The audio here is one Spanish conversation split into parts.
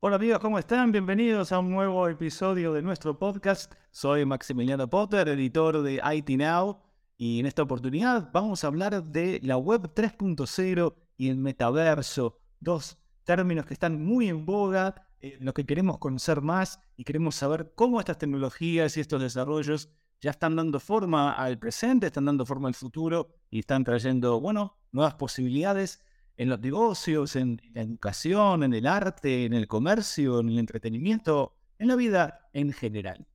Hola amigos, ¿cómo están? Bienvenidos a un nuevo episodio de nuestro podcast. Soy Maximiliano Potter, editor de IT Now, y en esta oportunidad vamos a hablar de la web 3.0 y el metaverso, dos términos que están muy en boga, en los que queremos conocer más y queremos saber cómo estas tecnologías y estos desarrollos ya están dando forma al presente, están dando forma al futuro y están trayendo, bueno, nuevas posibilidades en los negocios, en la educación, en el arte, en el comercio, en el entretenimiento, en la vida en general.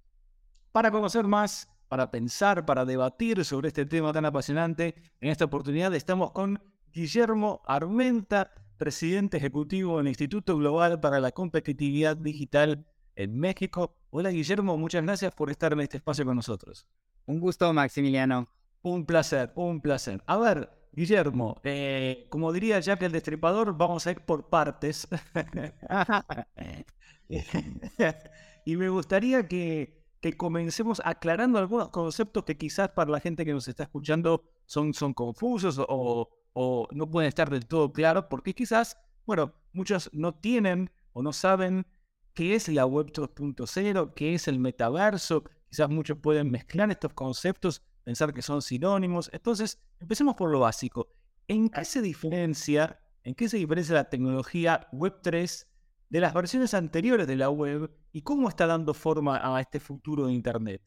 Para conocer más, para pensar, para debatir sobre este tema tan apasionante, en esta oportunidad estamos con Guillermo Armenta, presidente ejecutivo del Instituto Global para la Competitividad Digital en México. Hola Guillermo, muchas gracias por estar en este espacio con nosotros. Un gusto, Maximiliano. Un placer, un placer. A ver, Guillermo, eh, como diría Jack el Destripador, vamos a ir por partes. y me gustaría que, comencemos aclarando algunos conceptos que quizás para la gente que nos está escuchando son, son confusos o, o no pueden estar del todo claros, porque quizás, bueno, muchos no tienen o no saben qué es la web 2.0, qué es el metaverso. Quizás muchos pueden mezclar estos conceptos pensar que son sinónimos. Entonces, empecemos por lo básico. ¿En qué se diferencia, en qué se diferencia la tecnología Web3 de las versiones anteriores de la web y cómo está dando forma a este futuro de Internet?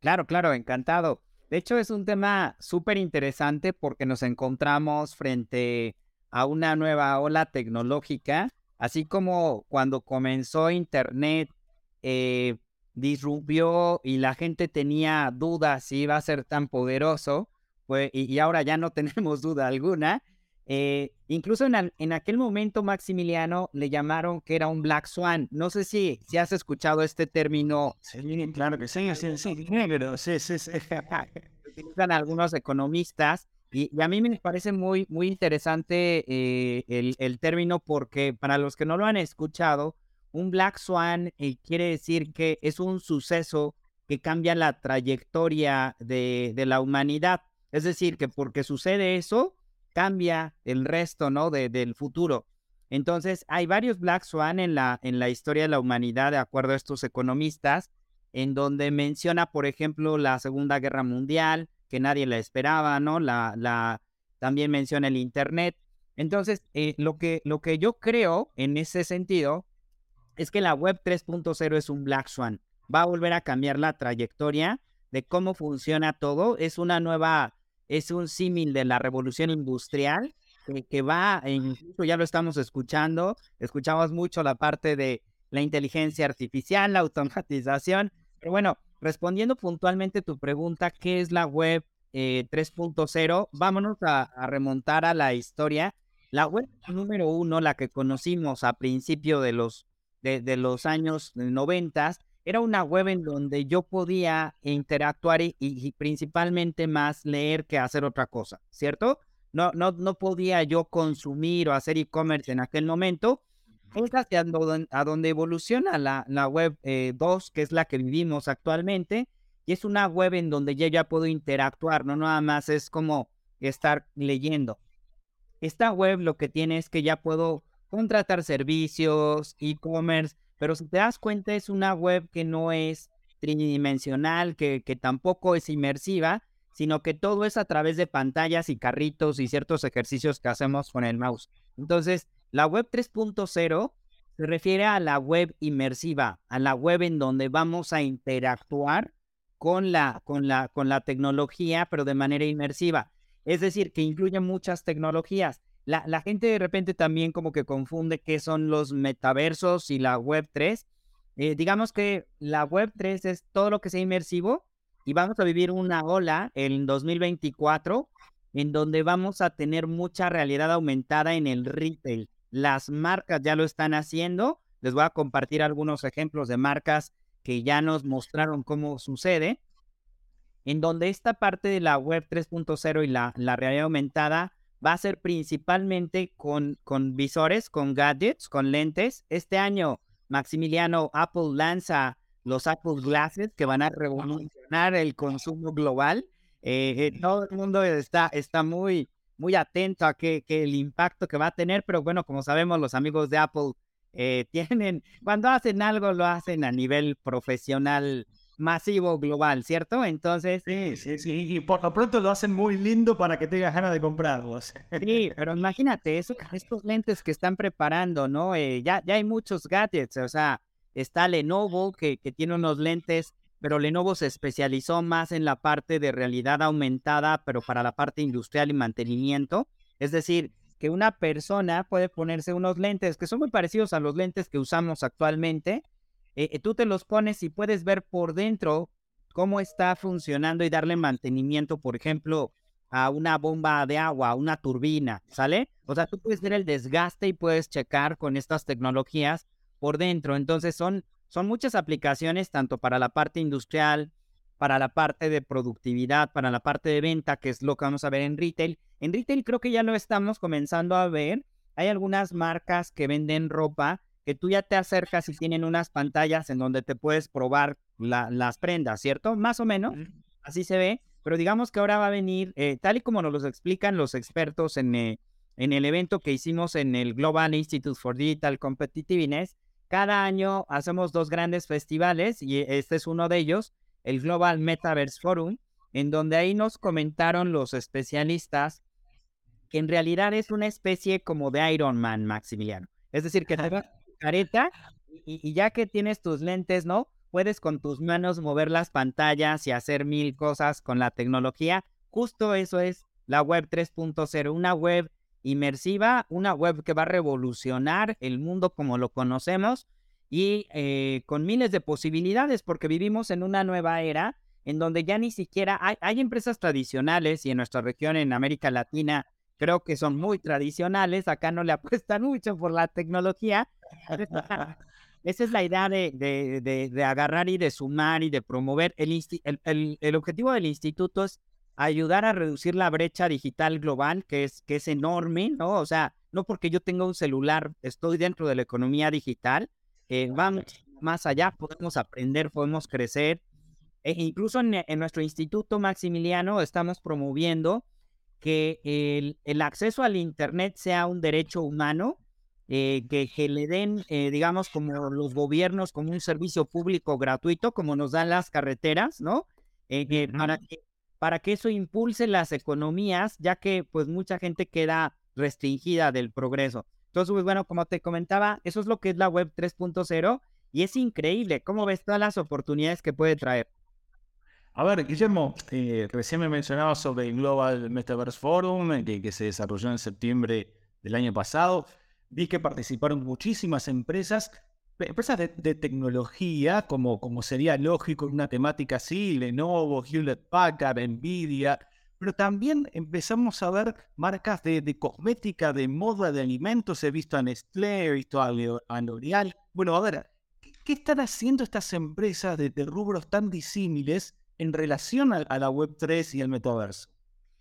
Claro, claro, encantado. De hecho, es un tema súper interesante porque nos encontramos frente a una nueva ola tecnológica, así como cuando comenzó Internet, eh, disrumpió y la gente tenía dudas si iba a ser tan poderoso, pues, y, ahora ya no tenemos duda alguna. Eh, incluso en, aquel momento, Maximiliano, le llamaron que era un Black Swan. No sé si, si has escuchado este término. Sí, claro que sí, sí, sí, sí, sí, sí. Utilizan algunos economistas. Y, a mí me parece muy, muy interesante eh, el, el término porque para los que no lo han escuchado, un Black Swan eh, quiere decir que es un suceso que cambia la trayectoria de, la humanidad. Es decir, que porque sucede eso, cambia el resto, ¿no? del futuro. Entonces, hay varios Black Swan en la, en la historia de la humanidad, de acuerdo a estos economistas, en donde menciona, por ejemplo, la Segunda Guerra Mundial, que nadie la esperaba, ¿no? La, también menciona el Internet. Entonces, eh, lo, que, lo que yo creo en ese sentido es que la web 3.0 es un Black Swan. Va a volver a cambiar la trayectoria de cómo funciona todo. Es una nueva, es un símil de la revolución industrial que, va, e incluso ya lo estamos escuchando, escuchamos mucho la parte de la inteligencia artificial, la automatización. Pero bueno, respondiendo puntualmente tu pregunta, ¿qué es la web 3.0? Eh, Vámonos a, remontar a la historia. La web número uno, la que conocimos a principio de los de, los años 90, era una web en donde yo podía interactuar y, principalmente más leer que hacer otra cosa, ¿cierto? No, no, no podía yo consumir o hacer e-commerce en aquel momento. Es hacia a donde evoluciona la, la web 2, eh, que es la que vivimos actualmente, y es una web en donde yo ya puedo interactuar, no nada más es como estar leyendo. Esta web lo que tiene es que ya puedo contratar servicios, e-commerce, pero si te das cuenta es una web que no es tridimensional, que, que tampoco es inmersiva, sino que todo es a través de pantallas y carritos y ciertos ejercicios que hacemos con el mouse. Entonces, la web 3.0 se refiere a la web inmersiva, a la web en donde vamos a interactuar con la, con la, con la tecnología, pero de manera inmersiva. Es decir, que incluye muchas tecnologías. La, gente de repente también como que confunde qué son los metaversos y la web 3. Eh, digamos que la web 3 es todo lo que sea inmersivo y vamos a vivir una ola en 2024 en donde vamos a tener mucha realidad aumentada en el retail. Las marcas ya lo están haciendo. Les voy a compartir algunos ejemplos de marcas que ya nos mostraron cómo sucede, en donde esta parte de la web 3.0 y la, la realidad aumentada va a ser principalmente con, con visores, con gadgets, con lentes. Este año, Maximiliano, Apple lanza los Apple Glasses que van a revolucionar el consumo global. eh, todo el mundo está, está muy, muy atento a que, que, el impacto que va a tener, pero bueno, como sabemos, los amigos de Apple eh, tienen, cuando hacen algo, lo hacen a nivel profesional masivo global, ¿cierto? Entonces... Sí, sí, sí, y por lo pronto lo hacen muy lindo para que tengas ganas de comprarlos. Sí, pero imagínate, eso, estos lentes que están preparando, ¿no? Eh, ya, ya hay muchos gadgets, o sea, está Lenovo que, que tiene unos lentes, pero Lenovo se especializó más en la parte de realidad aumentada, pero para la parte industrial y mantenimiento. Es decir, que una persona puede ponerse unos lentes que son muy parecidos a los lentes que usamos actualmente, eh, eh, tú te los pones y puedes ver por dentro cómo está funcionando y darle mantenimiento, por ejemplo, a una bomba de agua, a una turbina, ¿sale? O sea, tú puedes ver el desgaste y puedes checar con estas tecnologías por dentro. Entonces son, son muchas aplicaciones, tanto para la parte industrial, para la parte de productividad, para la parte de venta, que es lo que vamos a ver en retail. En retail creo que ya lo estamos comenzando a ver. Hay algunas marcas que venden ropa que tú ya te acercas y tienen unas pantallas en donde te puedes probar las prendas, ¿cierto? Más o menos, así se ve, pero digamos que ahora va a venir, eh, tal y como nos lo explican los expertos en, eh, en el evento que hicimos en el Global Institute for Digital Competitiveness, cada año hacemos dos grandes festivales y este es uno de ellos, el Global Metaverse Forum, en donde ahí nos comentaron los especialistas que en realidad es una especie como de Iron Man, Maximiliano. Es decir, que te careta y, ya que tienes tus lentes, ¿no? Puedes con tus manos mover las pantallas y hacer mil cosas con la tecnología. Justo eso es la web 3.0, una web inmersiva, una web que va a revolucionar el mundo como lo conocemos y eh, con miles de posibilidades porque vivimos en una nueva era en donde ya ni siquiera hay, hay empresas tradicionales y en nuestra región, en América Latina, creo que son muy tradicionales, acá no le apuestan mucho por la tecnología. Esa es la idea de, de, de, agarrar y de sumar y de promover. El, el, el, objetivo del instituto es ayudar a reducir la brecha digital global, que es, que es enorme, ¿no? O sea, no porque yo tenga un celular, estoy dentro de la economía digital, eh, vamos más allá, podemos aprender, podemos crecer. E incluso en, en nuestro instituto, Maximiliano, estamos promoviendo que el, el, acceso al Internet sea un derecho humano, eh, que, que, le den, eh, digamos, como los gobiernos, como un servicio público gratuito, como nos dan las carreteras, ¿no? Eh, para, que, para que eso impulse las economías, ya que pues mucha gente queda restringida del progreso. Entonces, pues bueno, como te comentaba, eso es lo que es la web 3.0 y es increíble cómo ves todas las oportunidades que puede traer. A ver, Guillermo, eh, recién me mencionabas sobre el Global Metaverse Forum, eh, que, que, se desarrolló en septiembre del año pasado. Vi que participaron muchísimas empresas, empresas de, tecnología, como, como sería lógico en una temática así, Lenovo, Hewlett Packard, Nvidia, pero también empezamos a ver marcas de, de, cosmética, de moda, de alimentos. He visto a Nestlé, he visto a, L'Oreal. Bueno, a ver, ¿qué, ¿qué, están haciendo estas empresas de, rubros tan disímiles en relación a, la Web3 y el metaverso.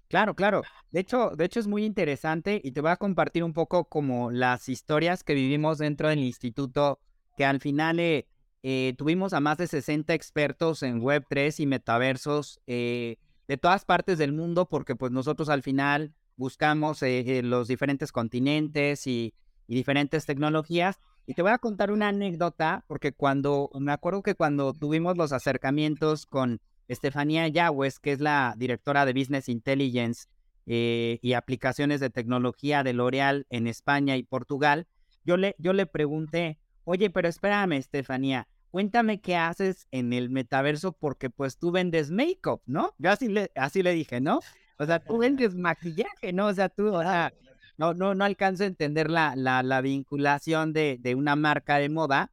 Claro, claro. De hecho, de hecho es muy interesante y te voy a compartir un poco como las historias que vivimos dentro del instituto, que al final eh, eh, tuvimos a más de 60 expertos en Web3 y metaversos eh, de todas partes del mundo, porque pues nosotros al final buscamos eh, los diferentes continentes y, diferentes tecnologías. Y te voy a contar una anécdota, porque cuando, me acuerdo que cuando tuvimos los acercamientos con Estefanía Yagüez, que es la directora de Business Intelligence y aplicaciones de tecnología de L'Oreal en España y Portugal, yo le, yo le pregunté, oye, pero espérame, Estefanía, cuéntame qué haces en el metaverso porque pues tú vendes make-up, ¿no? Yo así le, así le dije, ¿no? O sea, tú vendes maquillaje, ¿no? O sea, tú, o sea, no, no, no alcanzo a entender la, la, la vinculación de, de una marca de moda.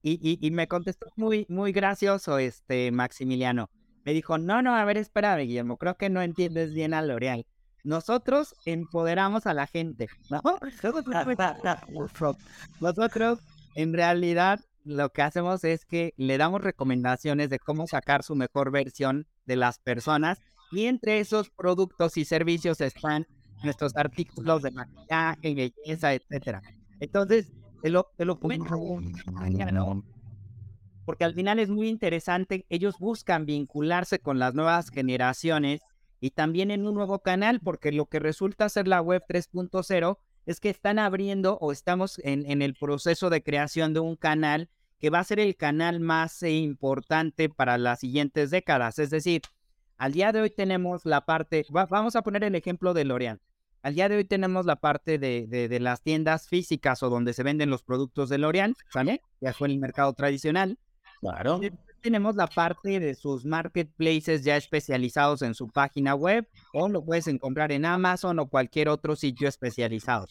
Y, y, y, me contestó muy, muy gracioso este Maximiliano me dijo, no, no, a ver, espérame, Guillermo, creo que no entiendes bien a L'Oreal. Nosotros empoderamos a la gente, ¿no? Nosotros, en realidad, lo que hacemos es que le damos recomendaciones de cómo sacar su mejor versión de las personas y entre esos productos y servicios están nuestros artículos de maquillaje, belleza, etcétera. Entonces, te lo, te porque al final es muy interesante, ellos buscan vincularse con las nuevas generaciones y también en un nuevo canal, porque lo que resulta ser la web 3.0 es que están abriendo o estamos en, el proceso de creación de un canal que va a ser el canal más eh, importante para las siguientes décadas. Es decir, al día de hoy tenemos la parte, vamos a poner el ejemplo de L'Oreal. Al día de hoy tenemos la parte de, de, las tiendas físicas o donde se venden los productos de L'Oreal, ¿sale? Ya fue el mercado tradicional. Claro. Tenemos la parte de sus marketplaces ya especializados en su página web o lo puedes encontrar en Amazon o cualquier otro sitio especializado.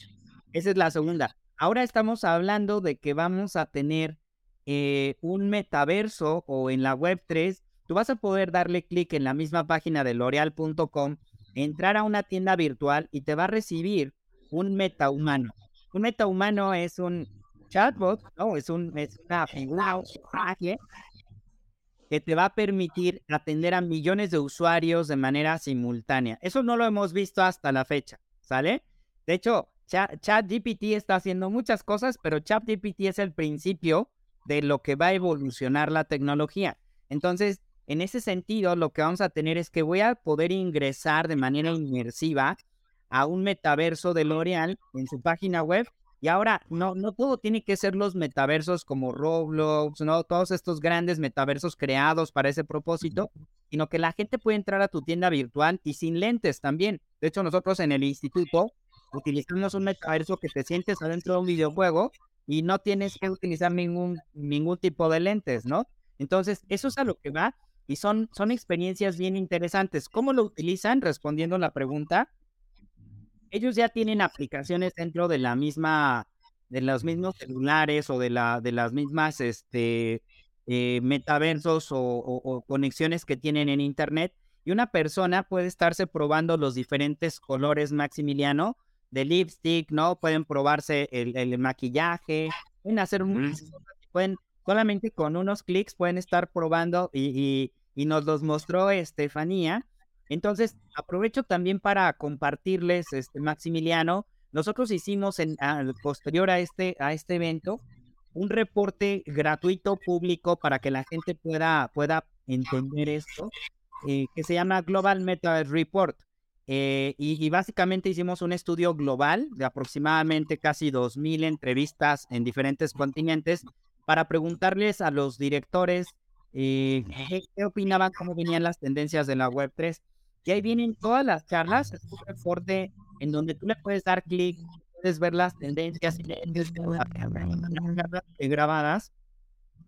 Esa es la segunda. Ahora estamos hablando de que vamos a tener eh, un metaverso o en la web 3, tú vas a poder darle clic en la misma página de l'oreal.com, entrar a una tienda virtual y te va a recibir un metahumano. Un metahumano es un chatbot, ¿no? Es, un, es una figura que te va a permitir atender a millones de usuarios de manera simultánea. Eso no lo hemos visto hasta la fecha, ¿sale? De hecho, ChatGPT está haciendo muchas cosas, pero ChatGPT es el principio de lo que va a evolucionar la tecnología. Entonces, en ese sentido, lo que vamos a tener es que voy a poder ingresar de manera inmersiva a un metaverso de L'Oreal en su página web. Y ahora, no, no todo tiene que ser los metaversos como Roblox, ¿no? Todos estos grandes metaversos creados para ese propósito, sino que la gente puede entrar a tu tienda virtual y sin lentes también. De hecho, nosotros en el instituto utilizamos un metaverso que te sientes adentro de un videojuego y no tienes que utilizar ningún, ningún tipo de lentes, ¿no? Entonces, eso es a lo que va y son, son experiencias bien interesantes. ¿Cómo lo utilizan? Respondiendo a la pregunta, ellos ya tienen aplicaciones dentro de la misma, de los mismos celulares o de, la, de las mismas este, eh, metaversos o, o conexiones que tienen en Internet y una persona puede estarse probando los diferentes colores Maximiliano de lipstick, ¿no? Pueden probarse el, maquillaje, pueden hacer un... pueden solamente con unos clics pueden estar probando y, y, nos los mostró Estefanía. Entonces, aprovecho también para compartirles, este, Maximiliano, nosotros hicimos en, posterior a este, a este evento un reporte gratuito público para que la gente pueda, pueda entender esto, eh, que se llama Global Meta Report. Eh, y, básicamente hicimos un estudio global de aproximadamente casi 2.000 entrevistas en diferentes continentes para preguntarles a los directores eh, qué, opinaban, cómo venían las tendencias de la Web3. Y ahí vienen todas las charlas, es un reporte en donde tú le puedes dar clic, puedes ver las tendencias grabadas,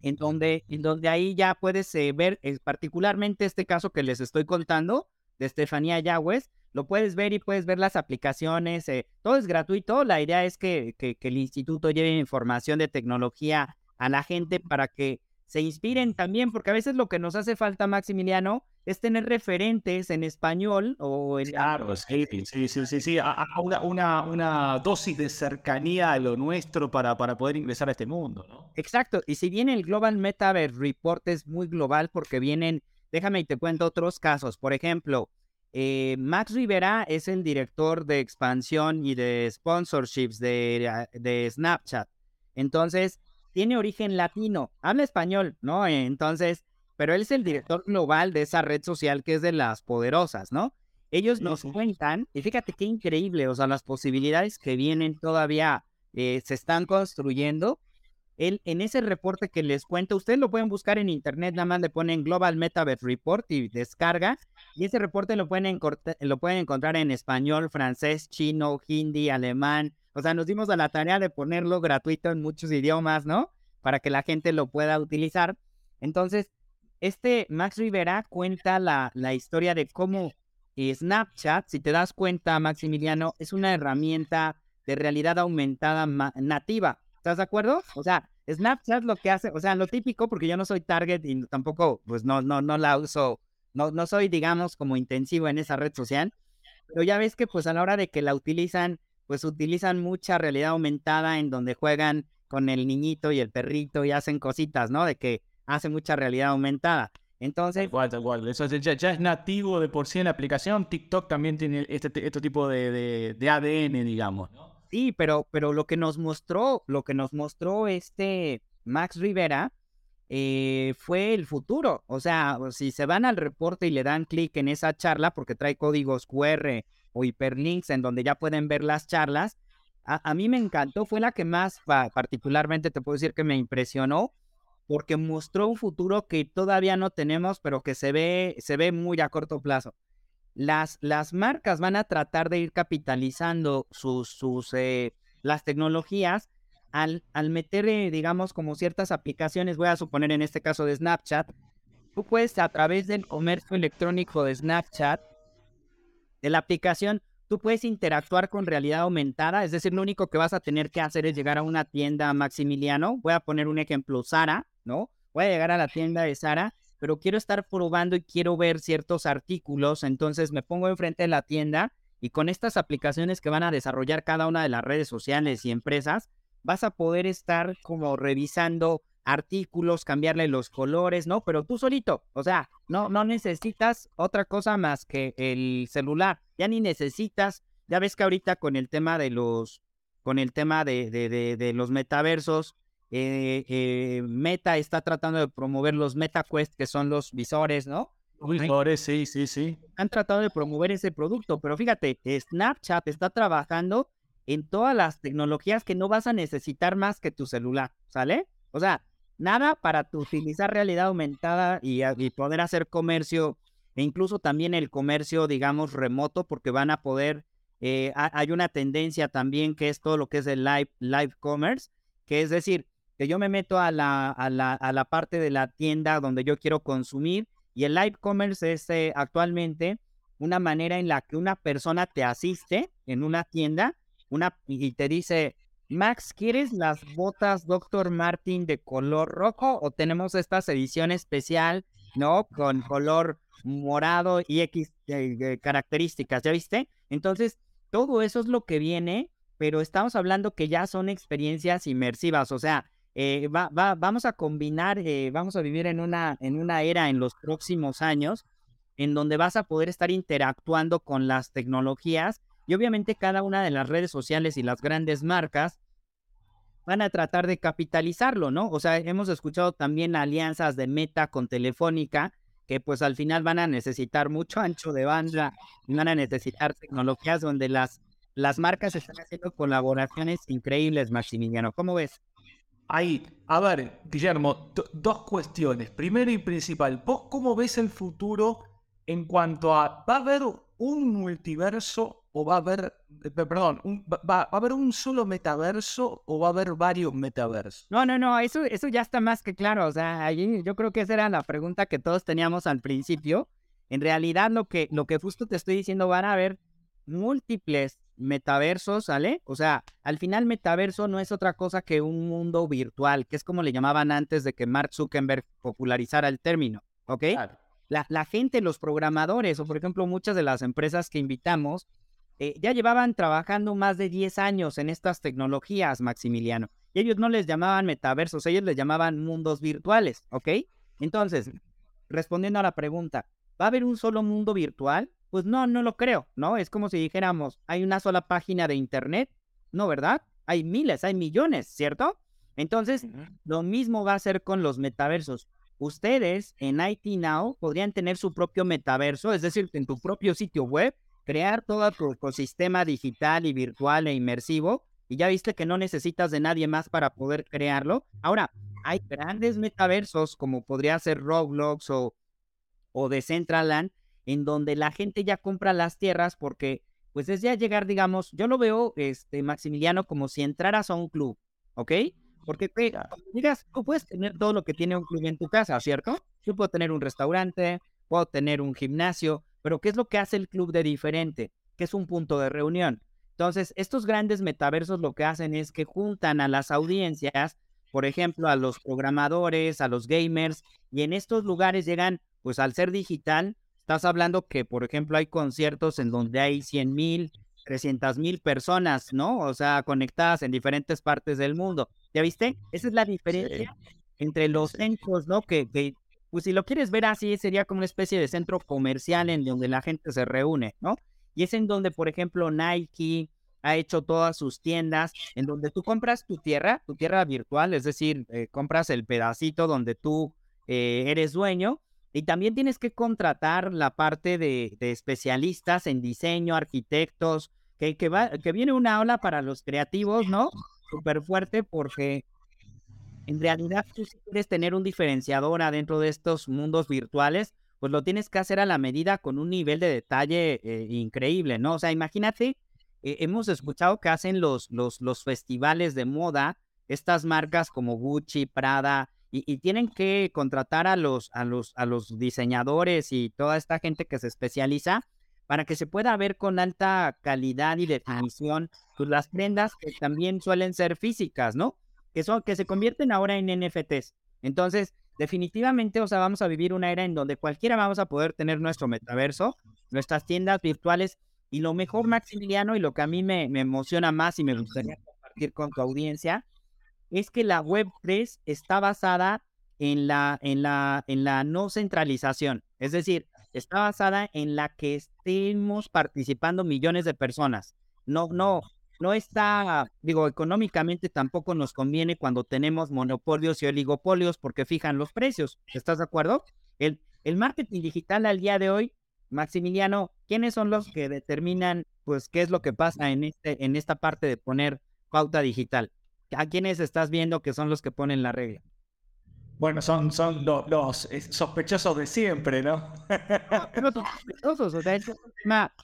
en donde, en donde ahí ya puedes eh, ver particularmente este caso que les estoy contando de Estefanía Yagüez, lo puedes ver y puedes ver las aplicaciones, eh, todo es gratuito, la idea es que, que, el instituto lleve información de tecnología a la gente para que se inspiren también, porque a veces lo que nos hace falta, Maximiliano, es tener referentes en español o en... Claro, sí, sí, sí, sí, una, una, una, dosis de cercanía a lo nuestro para, para poder ingresar a este mundo, ¿no? Exacto, y si bien el Global Metaverse Report es muy global porque vienen, déjame y te cuento otros casos, por ejemplo, eh, Max Rivera es el director de expansión y de sponsorships de, ah, de, Snapchat. Entonces, tiene origen latino, habla español, ¿no? Entonces, pero él es el director global de esa red social que es de las poderosas, ¿no? Ellos nos cuentan, y fíjate qué increíble, o sea, las posibilidades que vienen todavía eh, se están construyendo él, en ese reporte que les cuento, ustedes lo pueden buscar en internet, nada más le ponen Global Metaverse Report y descarga. Y ese reporte lo pueden, lo pueden encontrar en español, francés, chino, hindi, alemán. O sea, nos dimos a la tarea de ponerlo gratuito en muchos idiomas, ¿no? Para que la gente lo pueda utilizar. Entonces, este Max Rivera cuenta la, la historia de cómo Snapchat, si te das cuenta, Maximiliano, es una herramienta de realidad aumentada nativa. ¿Estás de acuerdo? O sea, Snapchat lo que hace, o sea, lo típico, porque yo no soy target y tampoco, pues no, no, no la uso, no, no soy, digamos, como intensivo en esa red social, pero ya ves que pues a la hora de que la utilizan, pues utilizan mucha realidad aumentada en donde juegan con el niñito y el perrito y hacen cositas, ¿no? De que hace mucha realidad aumentada. Entonces. Igual, igual. Eso ya, es nativo de por sí en la aplicación. TikTok también tiene este, este tipo de, de, de ADN, digamos, ¿no? Sí, pero, pero lo que nos mostró, lo que nos mostró este Max Rivera eh, fue el futuro. O sea, si se van al reporte y le dan clic en esa charla, porque trae códigos QR o hiperlinks en donde ya pueden ver las charlas, a, mí me encantó, fue la que más particularmente te puedo decir que me impresionó, porque mostró un futuro que todavía no tenemos, pero que se ve, se ve muy a corto plazo. Las, las marcas van a tratar de ir capitalizando sus, sus eh, las tecnologías al, al meter, eh, digamos, como ciertas aplicaciones, voy a suponer en este caso de Snapchat, tú puedes a través del comercio electrónico de Snapchat, de la aplicación, tú puedes interactuar con realidad aumentada, es decir, lo único que vas a tener que hacer es llegar a una tienda Maximiliano, voy a poner un ejemplo, Sara, ¿no? Voy a llegar a la tienda de Sara, pero quiero estar probando y quiero ver ciertos artículos, entonces me pongo enfrente de la tienda y con estas aplicaciones que van a desarrollar cada una de las redes sociales y empresas, vas a poder estar como revisando artículos, cambiarle los colores, ¿no? Pero tú solito, o sea, no, no necesitas otra cosa más que el celular, ya ni necesitas, ya ves que ahorita con el tema de los, con el tema de, de, de, los metaversos, eh, eh, Meta está tratando de promover los MetaQuest, que son los visores, ¿no? Visores, sí, sí, sí. Han tratado de promover ese producto, pero fíjate, Snapchat está trabajando en todas las tecnologías que no vas a necesitar más que tu celular, ¿sale? O sea, nada para utilizar realidad aumentada y, poder hacer comercio e incluso también el comercio, digamos, remoto, porque van a poder, eh, hay una tendencia también que es todo lo que es el live, live commerce, que es decir, que yo me meto a la, a la, a la parte de la tienda donde yo quiero consumir y el live commerce es eh, actualmente una manera en la que una persona te asiste en una tienda una, y te dice, Max, ¿quieres las botas Dr. Martin de color rojo o tenemos esta edición especial, ¿no? Con color morado y X eh, características, ¿ya viste? Entonces, todo eso es lo que viene, pero estamos hablando que ya son experiencias inmersivas, o sea, eh, va, va, vamos a combinar, eh, vamos a vivir en una, en una era en los próximos años en donde vas a poder estar interactuando con las tecnologías y obviamente cada una de las redes sociales y las grandes marcas van a tratar de capitalizarlo, ¿no? O sea, hemos escuchado también alianzas de Meta con Telefónica, que pues al final van a necesitar mucho ancho de banda, van a necesitar tecnologías donde las, las marcas están haciendo colaboraciones increíbles, Maximiliano. ¿Cómo ves? Ahí, a ver, Guillermo, dos cuestiones. Primero y principal, ¿vos cómo ves el futuro en cuanto a, ¿va a haber un multiverso o va a haber, eh, perdón, va, a haber un solo metaverso o va a haber varios metaversos? No, no, no, eso, eso ya está más que claro. O sea, allí yo creo que esa era la pregunta que todos teníamos al principio. En realidad, lo que, lo que justo te estoy diciendo, van a haber múltiples metaversos, ¿sale? O sea, al final metaverso no es otra cosa que un mundo virtual, que es como le llamaban antes de que Mark Zuckerberg popularizara el término, ¿ok? La, la gente, los programadores, o por ejemplo muchas de las empresas que invitamos, eh, ya llevaban trabajando más de 10 años en estas tecnologías, Maximiliano. Y ellos no les llamaban metaversos, ellos les llamaban mundos virtuales, ¿ok? Entonces, respondiendo a la pregunta, ¿va a haber un solo mundo virtual? Pues no, no lo creo, ¿no? Es como si dijéramos, hay una sola página de Internet, ¿no, verdad? Hay miles, hay millones, ¿cierto? Entonces, lo mismo va a ser con los metaversos. Ustedes en IT Now podrían tener su propio metaverso, es decir, en tu propio sitio web, crear todo tu ecosistema digital y virtual e inmersivo. Y ya viste que no necesitas de nadie más para poder crearlo. Ahora, hay grandes metaversos como podría ser Roblox o, o Decentraland, en donde la gente ya compra las tierras porque, pues es ya llegar, digamos, yo lo veo, este, Maximiliano, como si entraras a un club, ¿ok? Porque digas, tú puedes tener todo lo que tiene un club en tu casa, ¿cierto? Yo puedo tener un restaurante, puedo tener un gimnasio, pero ¿qué es lo que hace el club de diferente? Que es un punto de reunión. Entonces, estos grandes metaversos lo que hacen es que juntan a las audiencias, por ejemplo, a los programadores, a los gamers, y en estos lugares llegan, pues al ser digital, estás hablando que, por ejemplo, hay conciertos en donde hay 100 mil, 300 mil personas, ¿no? O sea, conectadas en diferentes partes del mundo. ¿Ya viste? Esa es la diferencia entre los centros, ¿no? Que, que, pues si lo quieres ver así, sería como una especie de centro comercial en donde la gente se reúne, ¿no? Y es en donde, por ejemplo, Nike, ha hecho todas sus tiendas en donde tú compras tu tierra, tu tierra virtual, es decir, eh, compras el pedacito donde tú eh, eres dueño y también tienes que contratar la parte de, especialistas en diseño, arquitectos, que, que, va, que viene una ola para los creativos, ¿no? Súper fuerte porque en realidad tú si quieres tener un diferenciador adentro de estos mundos virtuales, pues lo tienes que hacer a la medida con un nivel de detalle eh, increíble, ¿no? O sea, imagínate, eh, hemos escuchado que hacen los, los, los festivales de moda, estas marcas como Gucci, Prada, y, tienen que contratar a los, a, los, a los diseñadores y toda esta gente que se especializa para que se pueda ver con alta calidad y definición pues, las prendas que también suelen ser físicas, ¿no? Que, son, que se convierten ahora en NFTs. Entonces, definitivamente, o sea, vamos a vivir una era en donde cualquiera vamos a poder tener nuestro metaverso, nuestras tiendas virtuales y lo mejor, Maximiliano, y lo que a mí me, me emociona más y me gustaría compartir con tu audiencia, es que la Web 3 está basada en la, en la, en la no centralización. Es decir, está basada en la que estemos participando millones de personas. No, no, no está, digo, económicamente tampoco nos conviene cuando tenemos monopolios y oligopolios porque fijan los precios. ¿Estás de acuerdo? El, el marketing digital al día de hoy, Maximiliano, ¿quiénes son los que determinan, pues, qué es lo que pasa en, este, en esta parte de poner pauta digital? ¿A quiénes estás viendo que son los que ponen la regla? Bueno, son, son los, sospechosos de siempre, ¿no? no, sospechosos, o sea, es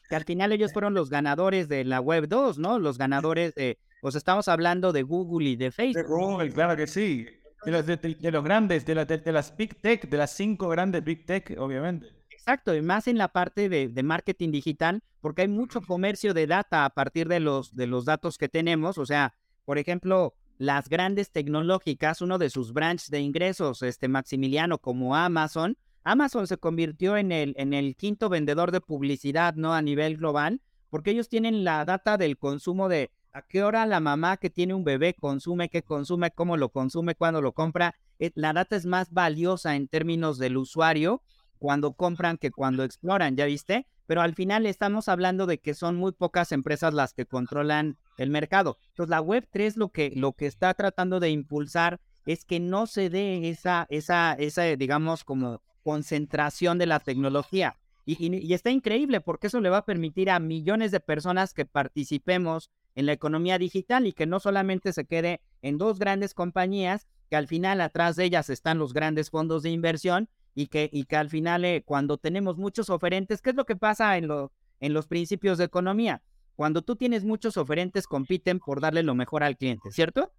que al final ellos fueron los ganadores de la Web 2, ¿no? Los ganadores de, pues estamos hablando de Google y de Facebook. De Google, claro que sí. De los, de, los grandes, de, de, las Big Tech, de las cinco grandes Big Tech, obviamente. Exacto, y más en la parte de, de, marketing digital, porque hay mucho comercio de data a partir de los, de los datos que tenemos, o sea, por ejemplo, las grandes tecnológicas, uno de sus branches de ingresos, este Maximiliano, como Amazon, Amazon se convirtió en el, en el quinto vendedor de publicidad, ¿no? A nivel global, porque ellos tienen la data del consumo de a qué hora la mamá que tiene un bebé consume, qué consume, cómo lo consume, cuándo lo compra. Eh, la data es más valiosa en términos del usuario cuando compran que cuando exploran, ¿ya viste? Pero al final estamos hablando de que son muy pocas empresas las que controlan el mercado. Entonces la Web 3 lo que, lo que está tratando de impulsar es que no se dé esa, esa, esa digamos, como concentración de la tecnología. Y, y, está increíble porque eso le va a permitir a millones de personas que participemos en la economía digital y que no solamente se quede en dos grandes compañías, que al final atrás de ellas están los grandes fondos de inversión y que, y que al final eh, cuando tenemos muchos oferentes, ¿qué es lo que pasa en, lo, en los principios de economía? Cuando tú tienes muchos oferentes, compiten por darle lo mejor al cliente, ¿cierto?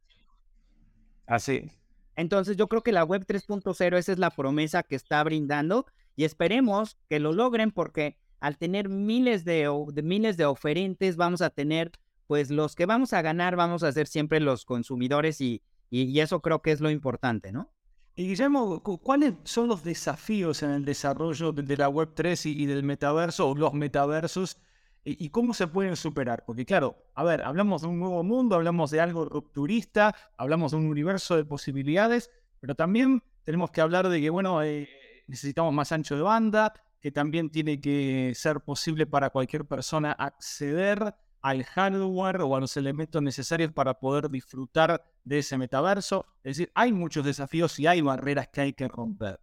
Así. Entonces yo creo que la web 3.0 esa es la promesa que está brindando y esperemos que lo logren porque al tener miles de, de, miles de oferentes vamos a tener pues los que vamos a ganar vamos a ser siempre los consumidores y, y eso creo que es lo importante, ¿no? Y Guillermo, ¿cuáles son los desafíos en el desarrollo de la Web3 y, del metaverso o los metaversos? Y, cómo se pueden superar? Porque claro, a ver, hablamos de un nuevo mundo, hablamos de algo rupturista, hablamos de un universo de posibilidades, pero también tenemos que hablar de que, bueno, eh, necesitamos más ancho de banda, que también tiene que ser posible para cualquier persona acceder al hardware o a los elementos necesarios para poder disfrutar de ese metaverso. Es decir, hay muchos desafíos y hay barreras que hay que romper.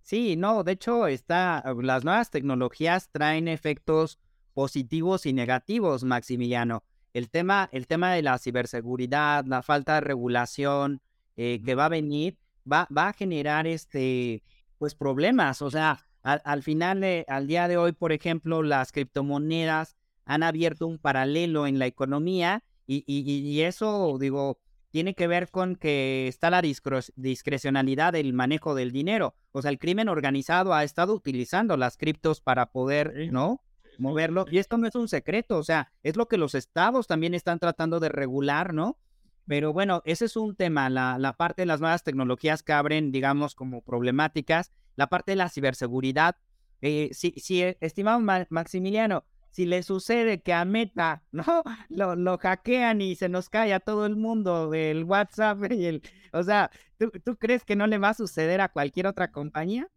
Sí, no, de hecho, está, las nuevas tecnologías traen efectos positivos y negativos, Maximiliano. El tema, el tema de la ciberseguridad, la falta de regulación eh, que va a venir, va, va a generar este, pues problemas. O sea, al, final, eh, al día de hoy, por ejemplo, las criptomonedas han abierto un paralelo en la economía y, y, eso, digo, tiene que ver con que está la discrecionalidad del manejo del dinero. O sea, el crimen organizado ha estado utilizando las criptos para poder, ¿no? Moverlo. Y esto no es un secreto, o sea, es lo que los estados también están tratando de regular, ¿no? Pero bueno, ese es un tema, la, la parte de las nuevas tecnologías que abren, digamos, como problemáticas, la parte de la ciberseguridad. Eh, sí, sí, estimado Maximiliano, si le sucede que a Meta, ¿no? Lo, lo hackean y se nos cae a todo el mundo del WhatsApp y el... O sea, ¿tú, ¿tú, crees que no le va a suceder a cualquier otra compañía?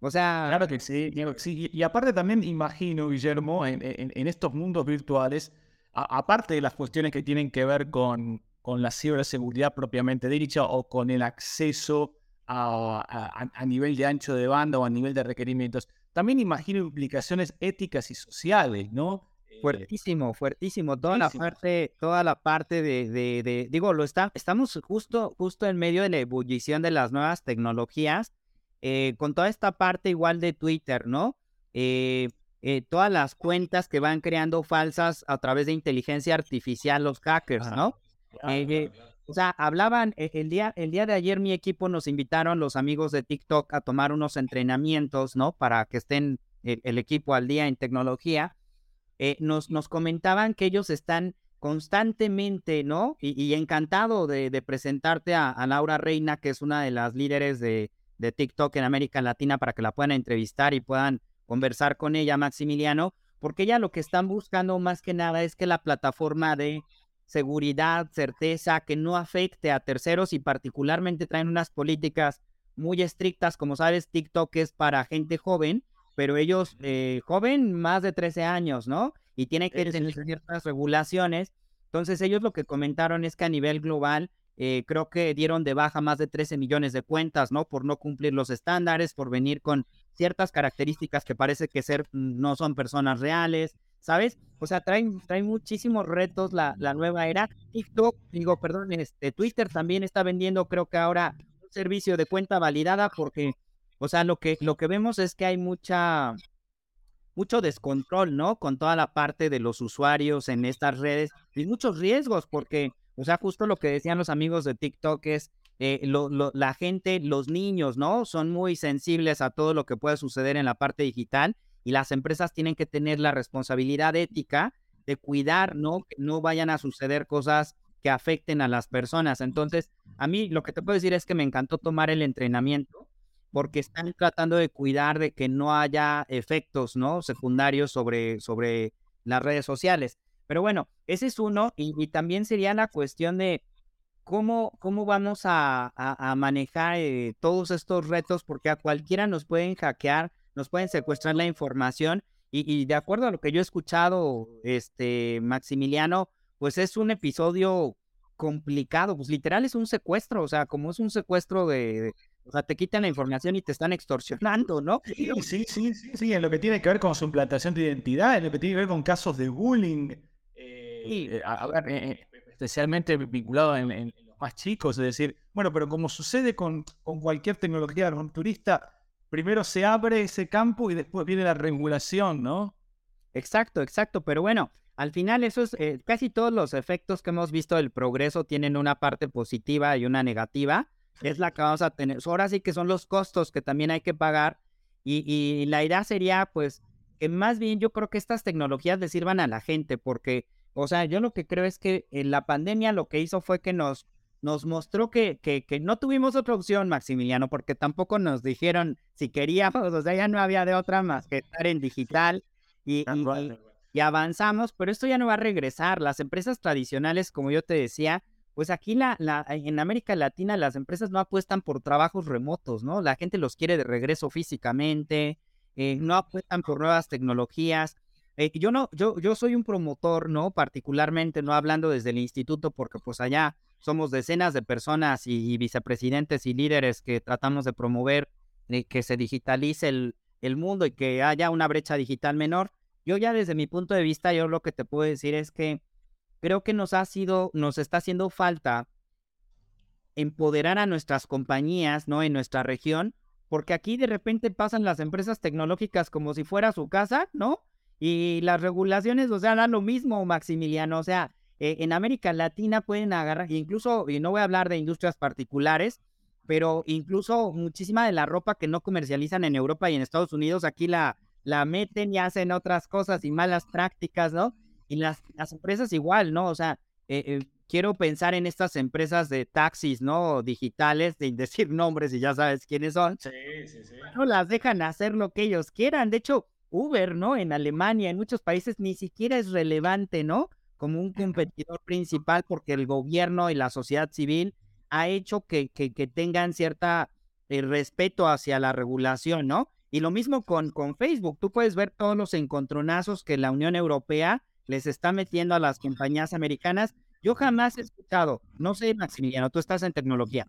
O sea... Claro que sí, sí. Y aparte también imagino, Guillermo, en, en, en estos mundos virtuales, aparte de las cuestiones que tienen que ver con, con la ciberseguridad propiamente dicha o con el acceso a, a, nivel de ancho de banda o a nivel de requerimientos, también imagino implicaciones éticas y sociales, ¿no? Fuertísimo, fuertísimo. Toda la parte, toda la parte de, de, digo, lo está, estamos justo, justo en medio de la ebullición de las nuevas tecnologías, eh, con toda esta parte igual de Twitter, ¿no? Eh, eh, todas las cuentas que van creando falsas a través de inteligencia artificial los hackers, ¿no? O sea, hablaban, el día, el día de ayer mi equipo nos invitaron los amigos de TikTok a tomar unos entrenamientos, ¿no? Para que estén el equipo al día en tecnología eh, nos, nos comentaban que ellos están constantemente, ¿no? Y, encantado de, presentarte a, Laura Reina, que es una de las líderes de, de, TikTok en América Latina, para que la puedan entrevistar y puedan conversar con ella, Maximiliano, porque ella lo que están buscando más que nada es que la plataforma de seguridad, certeza, que no afecte a terceros y particularmente traen unas políticas muy estrictas, como sabes, TikTok es para gente joven pero ellos, eh, joven, más de 13 años, ¿no? Y tienen que tener ciertas regulaciones. Entonces, ellos lo que comentaron es que a nivel global, eh, creo que dieron de baja más de 13 millones de cuentas, ¿no? Por no cumplir los estándares, por venir con ciertas características que parece que ser mm, no son personas reales, ¿sabes? O sea, traen, traen muchísimos retos la, la nueva era. TikTok, digo, perdón, este, Twitter también está vendiendo, creo que ahora, un servicio de cuenta validada porque o sea, lo que, lo que vemos es que hay mucha, mucho descontrol, ¿no? Con toda la parte de los usuarios en estas redes y muchos riesgos, porque, o sea, justo lo que decían los amigos de TikTok es, eh, la gente, los niños, ¿no? Son muy sensibles a todo lo que puede suceder en la parte digital y las empresas tienen que tener la responsabilidad ética de cuidar, ¿no? Que no vayan a suceder cosas que afecten a las personas. Entonces, a mí lo que te puedo decir es que me encantó tomar el entrenamiento porque están tratando de cuidar de que no haya efectos ¿no? secundarios sobre, sobre las redes sociales. Pero bueno, ese es uno y, también sería la cuestión de cómo, cómo vamos a, manejar eh, todos estos retos, porque a cualquiera nos pueden hackear, nos pueden secuestrar la información y, y, de acuerdo a lo que yo he escuchado, este Maximiliano, pues es un episodio complicado, pues literal es un secuestro, o sea, como es un secuestro de, o sea, te quitan la información y te están extorsionando, ¿no? Sí, sí, sí, sí, en lo que tiene que ver con su implantación de identidad, en lo que tiene que ver con casos de bullying, eh, eh, eh, especialmente vinculado en, los más chicos, es decir, bueno, pero como sucede con, con cualquier tecnología turista, primero se abre ese campo y después viene la regulación, ¿no? Exacto, exacto, pero bueno, al final eso es, casi todos los efectos que hemos visto del progreso tienen una parte positiva y una negativa es la que vamos a tener. Ahora sí que son los costos que también hay que pagar y, la idea sería pues que más bien yo creo que estas tecnologías le sirvan a la gente porque, o sea, yo lo que creo es que en la pandemia lo que hizo fue que nos, nos mostró que, que, que no tuvimos otra opción, Maximiliano, porque tampoco nos dijeron si queríamos, o sea, ya no había de otra más que estar en digital y, y, y avanzamos, pero esto ya no va a regresar. Las empresas tradicionales, como yo te decía, pues aquí la, la, en América Latina las empresas no apuestan por trabajos remotos, ¿no? La gente los quiere de regreso físicamente, eh, no apuestan por nuevas tecnologías. Eh, yo no, yo, yo soy un promotor, ¿no? Particularmente, no hablando desde el instituto, porque pues allá somos decenas de personas y, vicepresidentes y líderes que tratamos de promover que se digitalice el, el mundo y que haya una brecha digital menor. Yo ya desde mi punto de vista, yo lo que te puedo decir es que creo que nos ha sido, nos está haciendo falta empoderar a nuestras compañías, ¿no? En nuestra región, porque aquí de repente pasan las empresas tecnológicas como si fuera su casa, ¿no? Y las regulaciones, o sea, dan lo mismo, Maximiliano, o sea, eh, en América Latina pueden agarrar, incluso, y no voy a hablar de industrias particulares, pero incluso muchísima de la ropa que no comercializan en Europa y en Estados Unidos, aquí la, la meten y hacen otras cosas y malas prácticas, ¿no? Y las, las empresas igual, ¿no? O sea, eh, eh, quiero pensar en estas empresas de taxis, ¿no? Digitales, sin decir nombres y ya sabes quiénes son. Sí, sí, sí. No las dejan hacer lo que ellos quieran. De hecho, Uber, ¿no? En Alemania, en muchos países, ni siquiera es relevante, ¿no? Como un competidor principal porque el gobierno y la sociedad civil ha hecho que, que, que tengan cierta eh, respeto hacia la regulación, ¿no? Y lo mismo con, con Facebook. Tú puedes ver todos los encontronazos que la Unión Europea les está metiendo a las compañías americanas. Yo jamás he escuchado, no sé, Maximiliano, tú estás en tecnología.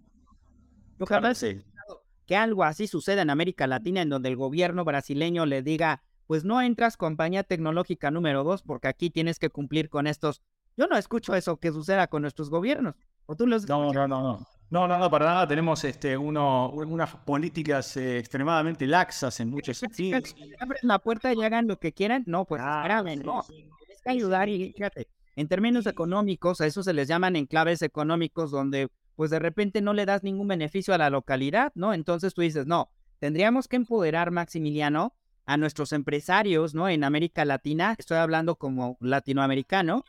Yo jamás he escuchado que algo así suceda en América Latina, en donde el gobierno brasileño le diga, pues no entras compañía tecnológica número dos, porque aquí tienes que cumplir con estos. Yo no escucho eso que suceda con nuestros gobiernos. ¿O tú los no, no, no, no. No, no, no, para nada. Tenemos este, uno, unas políticas eh, extremadamente laxas en muchos sentidos. Abren la puerta y hagan lo que quieran. No, pues ah, no. Tienes que ayudar y fíjate. En términos económicos, a eso se les llaman enclaves económicos, donde pues de repente no le das ningún beneficio a la localidad, ¿no? Entonces tú dices, no, tendríamos que empoderar, Maximiliano, a nuestros empresarios, ¿no? En América Latina, estoy hablando como latinoamericano,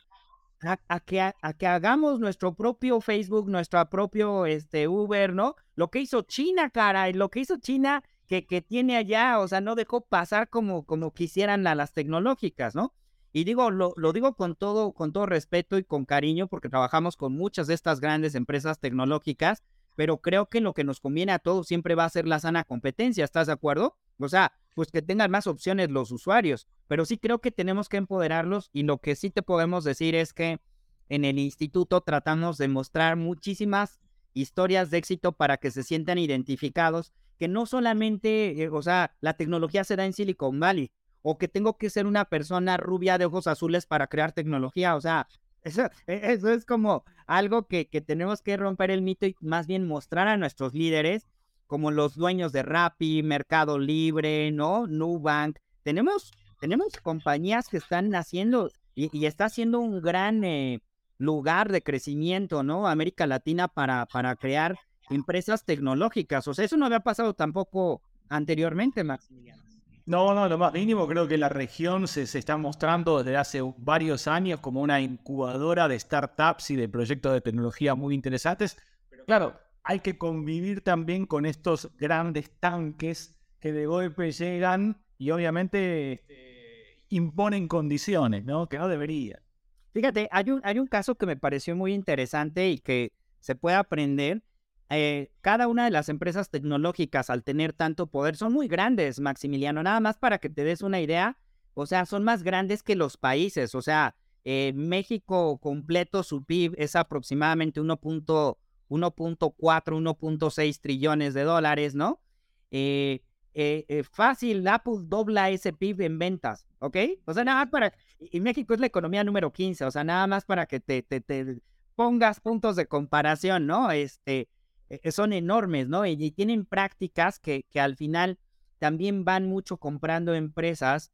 a, que, a, que hagamos nuestro propio Facebook, nuestro propio este, Uber, ¿no? Lo que hizo China, cara, y lo que hizo China que, que tiene allá, o sea, no dejó pasar como, como quisieran a las tecnológicas, ¿no? Y digo, lo, lo, digo con todo, con todo respeto y con cariño, porque trabajamos con muchas de estas grandes empresas tecnológicas, pero creo que lo que nos conviene a todos siempre va a ser la sana competencia, ¿estás de acuerdo? O sea, pues que tengan más opciones los usuarios, pero sí creo que tenemos que empoderarlos y lo que sí te podemos decir es que en el instituto tratamos de mostrar muchísimas historias de éxito para que se sientan identificados, que no solamente, eh, o sea, la tecnología se da en Silicon Valley, o que tengo que ser una persona rubia de ojos azules para crear tecnología, o sea, eso, e, eso es como algo que, que tenemos que romper el mito y más bien mostrar a nuestros líderes como los dueños de Rappi, Mercado Libre, ¿no? Nubank. Tenemos, tenemos compañías que están naciendo y, está siendo un gran eh, lugar de crecimiento, ¿no? América Latina para, para crear empresas tecnológicas. O sea, eso no había pasado tampoco anteriormente, Maximiliano. No, no, lo más mínimo creo que la región se, se, está mostrando desde hace varios años como una incubadora de startups y de proyectos de tecnología muy interesantes. Pero claro, hay que convivir también con estos grandes tanques que de golpe llegan y obviamente este, imponen condiciones, ¿no? Que no debería. Fíjate, hay un, hay un caso que me pareció muy interesante y que se puede aprender. Eh, cada una de las empresas tecnológicas, al tener tanto poder, son muy grandes, Maximiliano. Nada más para que te des una idea, o sea, son más grandes que los países. O sea, eh, México completo, su PIB es aproximadamente 1. 1.4, 1.6 trillones de dólares, ¿no? Eh, eh, fácil, Apple dobla ese PIB en ventas, ¿ok? O sea, nada más para, y México es la economía número 15, o sea, nada más para que te, te, te pongas puntos de comparación, ¿no? Este, son enormes, ¿no? Y, tienen prácticas que, que al final también van mucho comprando empresas,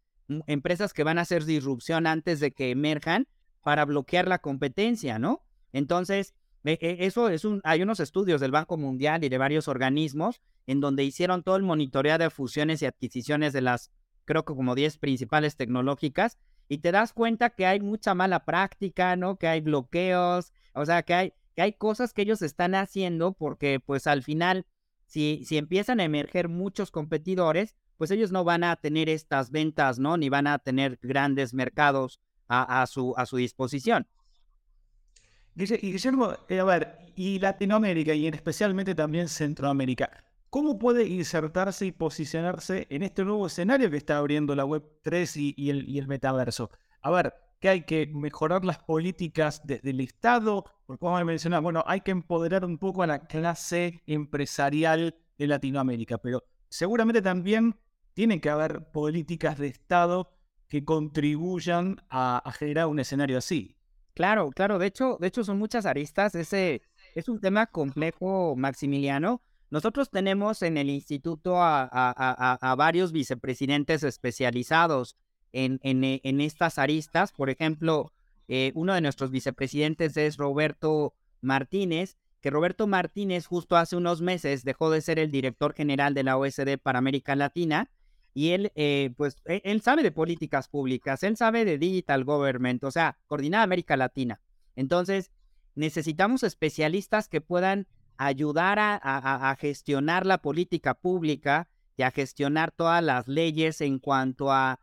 empresas que van a hacer disrupción antes de que emerjan para bloquear la competencia, ¿no? Entonces, e, e, eso es un, hay unos estudios del Banco Mundial y de varios organismos en donde hicieron todo el monitoreo de fusiones y adquisiciones de las, creo que como 10 principales tecnológicas, y te das cuenta que hay mucha mala práctica, ¿no? Que hay bloqueos, o sea, que hay, que hay cosas que ellos están haciendo porque pues al final, si, si empiezan a emerger muchos competidores, pues ellos no van a tener estas ventas, ¿no? Ni van a tener grandes mercados a, a, su, a su disposición. Y Guillermo, eh, a ver, y Latinoamérica y especialmente también Centroamérica, ¿cómo puede insertarse y posicionarse en este nuevo escenario que está abriendo la Web 3 y, el, y el, metaverso? A ver, que hay que mejorar las políticas desde el Estado, porque como mencionar, bueno, hay que empoderar un poco a la clase empresarial de Latinoamérica, pero seguramente también tiene que haber políticas de Estado que contribuyan a generar un escenario así. Claro, claro. De hecho, de hecho son muchas aristas. Ese es un tema complejo, Maximiliano. Nosotros tenemos en el instituto a, varios vicepresidentes especializados en, en, estas aristas. Por ejemplo, eh, uno de nuestros vicepresidentes es Roberto Martínez, que Roberto Martínez justo hace unos meses dejó de ser el director general de la OSD para América Latina y él, eh, pues, e, él sabe de políticas públicas, él sabe de digital government, o sea, coordinada América Latina. Entonces, necesitamos especialistas que puedan ayudar a, gestionar la política pública y a gestionar todas las leyes en cuanto a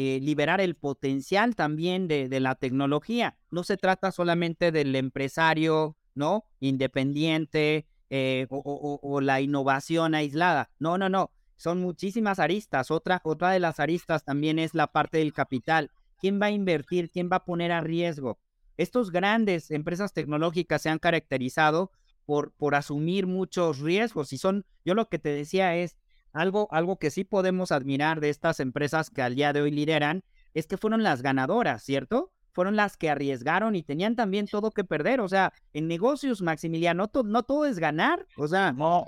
eh, liberar el potencial también de, la tecnología. No se trata solamente del empresario, ¿no? Independiente eh, o la innovación aislada. No, no, no son muchísimas aristas. Otra, otra de las aristas también es la parte del capital. ¿quién va a invertir? ¿Quién va a poner a riesgo? Estos grandes empresas tecnológicas se han caracterizado por, por asumir muchos riesgos y son, yo lo que te decía es, algo, algo que sí podemos admirar de estas empresas que al día de hoy lideran, es que fueron las ganadoras, ¿cierto? Fueron las que arriesgaron y tenían también todo que perder. O sea, en negocios, Maximiliano, no, todo es ganar. O sea, no.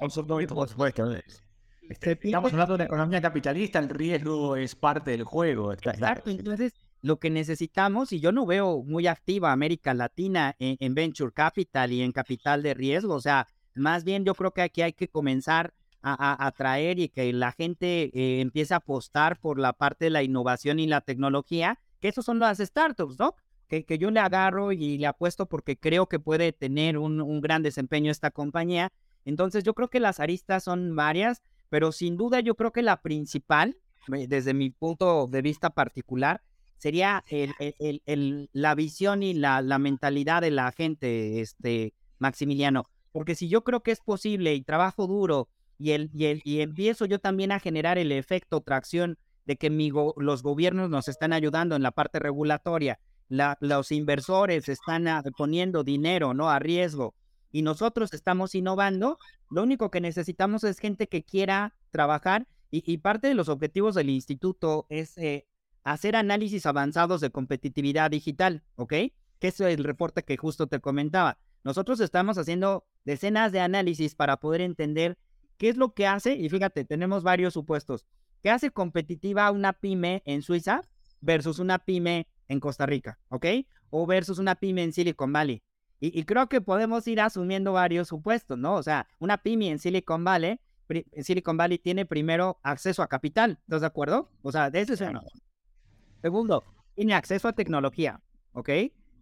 Este, estamos hablando de una economía capitalista, el riesgo es parte del juego. Exacto, entonces lo que necesitamos, y yo no veo muy activa América Latina en, Venture Capital y en capital de riesgo, o sea, más bien yo creo que aquí hay que comenzar a, atraer y que la gente eh, empiece a apostar por la parte de la innovación y la tecnología, que esos son las startups, ¿no? Que, que yo le agarro y le apuesto porque creo que puede tener un, un gran desempeño esta compañía. Entonces yo creo que las aristas son varias, pero sin duda yo creo que la principal, eh, desde mi punto de vista particular, sería el, el, el, la visión y la, la, mentalidad de la gente, este, Maximiliano. Porque si yo creo que es posible y trabajo duro y, el, y, el, y empiezo yo también a generar el efecto tracción de que los gobiernos nos están ayudando en la parte regulatoria, la, los inversores están poniendo dinero ¿no? a riesgo y nosotros estamos innovando, lo único que necesitamos es gente que quiera trabajar y, y parte de los objetivos del instituto es eh, hacer análisis avanzados de competitividad digital, ¿ok? Que es el reporte que justo te comentaba. Nosotros estamos haciendo decenas de análisis para poder entender qué es lo que hace, y fíjate, tenemos varios supuestos. ¿Qué hace competitiva una pyme en Suiza versus una pyme en Costa Rica, ¿ok? O versus una pyme en Silicon Valley. Y, y creo que podemos ir asumiendo varios supuestos, ¿no? O sea, una pyme en Silicon Valley, en Silicon Valley tiene primero acceso a capital, ¿estás de acuerdo? O sea, de eso es uno. Segundo, tiene acceso a tecnología, ¿ok?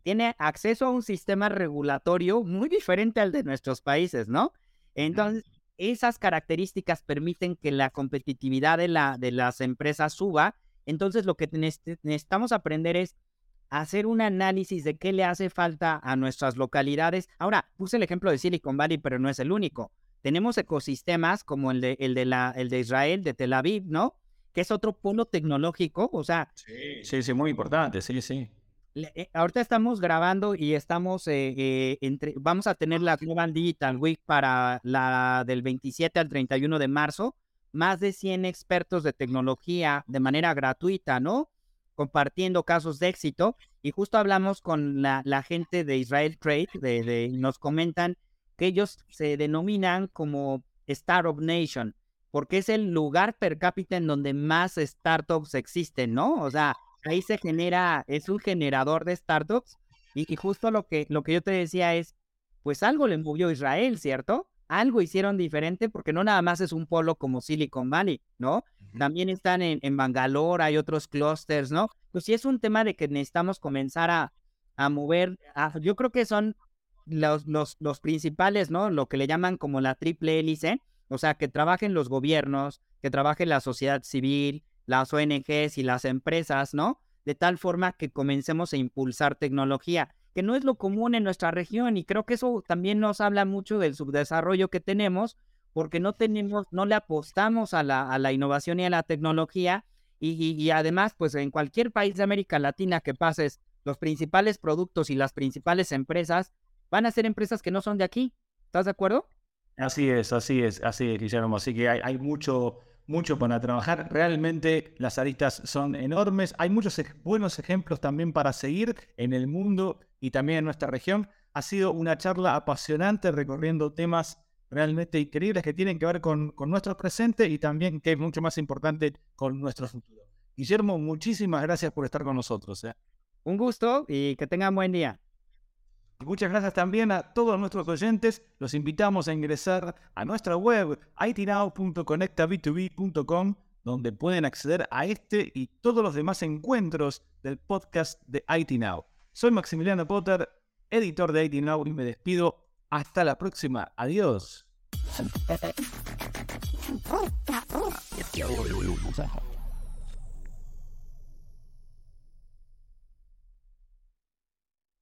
Tiene acceso a un sistema regulatorio muy diferente al de nuestros países, ¿no? Entonces, esas características permiten que la competitividad de, la, de las empresas suba. Entonces, lo que necesitamos aprender es hacer un análisis de qué le hace falta a nuestras localidades. Ahora, puse el ejemplo de Silicon Valley, pero no es el único. Tenemos ecosistemas como el de, el de, la, el de Israel, de Tel Aviv, ¿no? que es otro polo tecnológico, o sea... Sí, sí, sí, muy importante, sí, sí. Eh, ahorita estamos grabando y estamos, eh, eh, entre, vamos a tener la Global Digital Week para la del 27 al 31 de marzo, más de 100 expertos de tecnología de manera gratuita, ¿no? Compartiendo casos de éxito. Y justo hablamos con la, gente de Israel Trade, de, de, nos comentan que ellos se denominan como Startup Nation porque es el lugar per cápita en donde más startups existen, ¿no? O sea, ahí se genera, es un generador de startups y, justo lo que, lo que yo te decía es, pues algo le movió Israel, ¿cierto? Algo hicieron diferente porque no nada más es un polo como Silicon Valley, ¿no? También están en, en, Bangalore, hay otros clusters, ¿no? Pues sí es un tema de que necesitamos comenzar a, a mover, yo creo que son los, los, los principales, ¿no? Lo que le llaman como la triple hélice, o sea, que trabajen los gobiernos, que trabaje la sociedad civil, las ONGs y las empresas, ¿no? De tal forma que comencemos a impulsar tecnología, que no es lo común en nuestra región y creo que eso también nos habla mucho del subdesarrollo que tenemos porque no tenemos, no le apostamos a la, a la innovación y a la tecnología y, y, además, pues en cualquier país de América Latina que pases, los principales productos y las principales empresas van a ser empresas que no son de aquí. ¿Estás de acuerdo? Así es, así es, así es, Guillermo. Así que hay, mucho, mucho para trabajar. Realmente las aristas son enormes. Hay muchos buenos ejemplos también para seguir en el mundo y también en nuestra región. Ha sido una charla apasionante recorriendo temas realmente increíbles que tienen que ver con, nuestro presente y también, que es mucho más importante, con nuestro futuro. Guillermo, muchísimas gracias por estar con nosotros. ¿eh? Un gusto y que tengan buen día. Muchas gracias también a todos nuestros oyentes. Los invitamos a ingresar a nuestra web itnow.conectab2b.com donde pueden acceder a este y todos los demás encuentros del podcast de IT Now. Soy Maximiliano Potter, editor de IT Now y me despido. Hasta la próxima. Adiós.